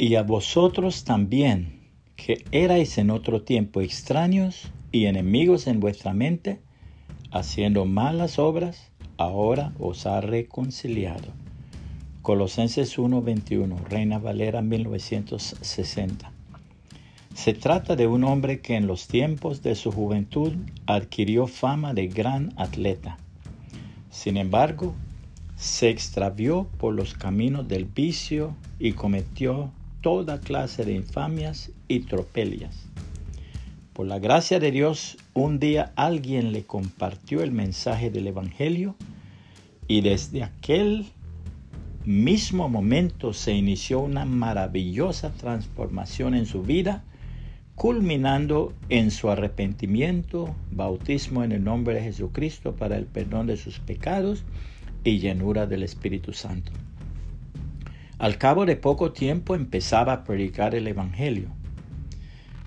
Y a vosotros también, que erais en otro tiempo extraños y enemigos en vuestra mente, haciendo malas obras, ahora os ha reconciliado. Colosenses 1:21, Reina Valera 1960. Se trata de un hombre que en los tiempos de su juventud adquirió fama de gran atleta. Sin embargo, se extravió por los caminos del vicio y cometió toda clase de infamias y tropelias. Por la gracia de Dios, un día alguien le compartió el mensaje del Evangelio y desde aquel mismo momento se inició una maravillosa transformación en su vida, culminando en su arrepentimiento, bautismo en el nombre de Jesucristo para el perdón de sus pecados y llenura del Espíritu Santo. Al cabo de poco tiempo empezaba a predicar el Evangelio.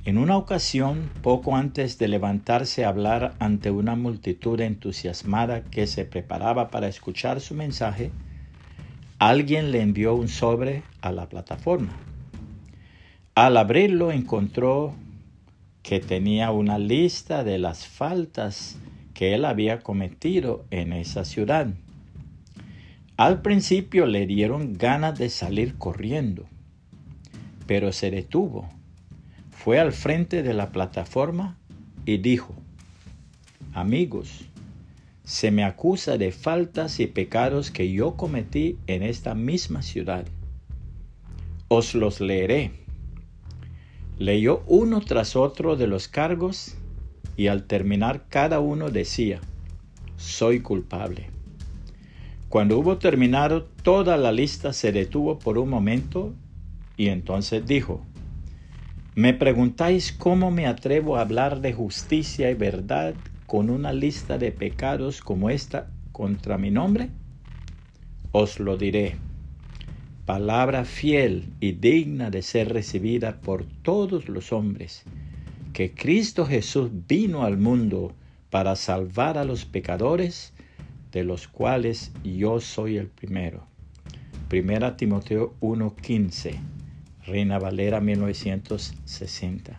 En una ocasión, poco antes de levantarse a hablar ante una multitud entusiasmada que se preparaba para escuchar su mensaje, alguien le envió un sobre a la plataforma. Al abrirlo encontró que tenía una lista de las faltas que él había cometido en esa ciudad. Al principio le dieron ganas de salir corriendo, pero se detuvo. Fue al frente de la plataforma y dijo, amigos, se me acusa de faltas y pecados que yo cometí en esta misma ciudad. Os los leeré. Leyó uno tras otro de los cargos y al terminar cada uno decía, soy culpable. Cuando hubo terminado toda la lista se detuvo por un momento y entonces dijo, me preguntáis cómo me atrevo a hablar de justicia y verdad con una lista de pecados como esta contra mi nombre? Os lo diré. Palabra fiel y digna de ser recibida por todos los hombres, que Cristo Jesús vino al mundo para salvar a los pecadores, de los cuales yo soy el primero. Primera Timoteo 1:15, Reina Valera 1960.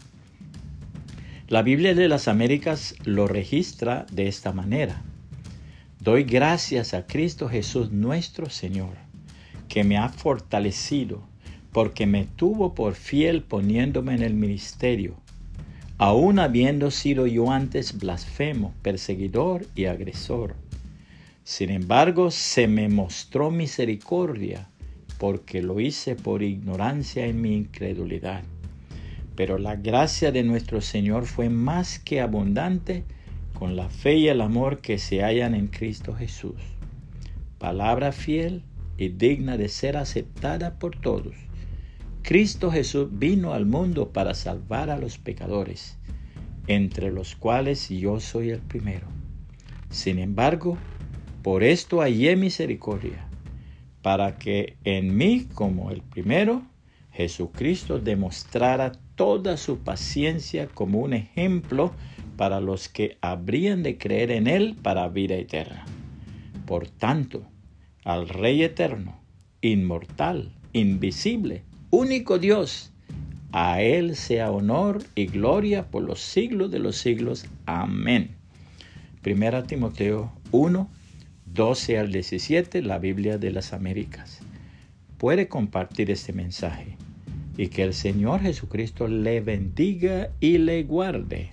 La Biblia de las Américas lo registra de esta manera. Doy gracias a Cristo Jesús nuestro Señor, que me ha fortalecido, porque me tuvo por fiel poniéndome en el ministerio, aun habiendo sido yo antes blasfemo, perseguidor y agresor. Sin embargo, se me mostró misericordia, porque lo hice por ignorancia en mi incredulidad pero la gracia de nuestro Señor fue más que abundante con la fe y el amor que se hallan en Cristo Jesús. Palabra fiel y digna de ser aceptada por todos. Cristo Jesús vino al mundo para salvar a los pecadores, entre los cuales yo soy el primero. Sin embargo, por esto hallé misericordia, para que en mí como el primero, Jesucristo demostrara toda su paciencia como un ejemplo para los que habrían de creer en Él para vida eterna. Por tanto, al Rey eterno, inmortal, invisible, único Dios, a Él sea honor y gloria por los siglos de los siglos. Amén. Primera Timoteo 1, 12 al 17, la Biblia de las Américas. Puede compartir este mensaje y que el Señor Jesucristo le bendiga y le guarde.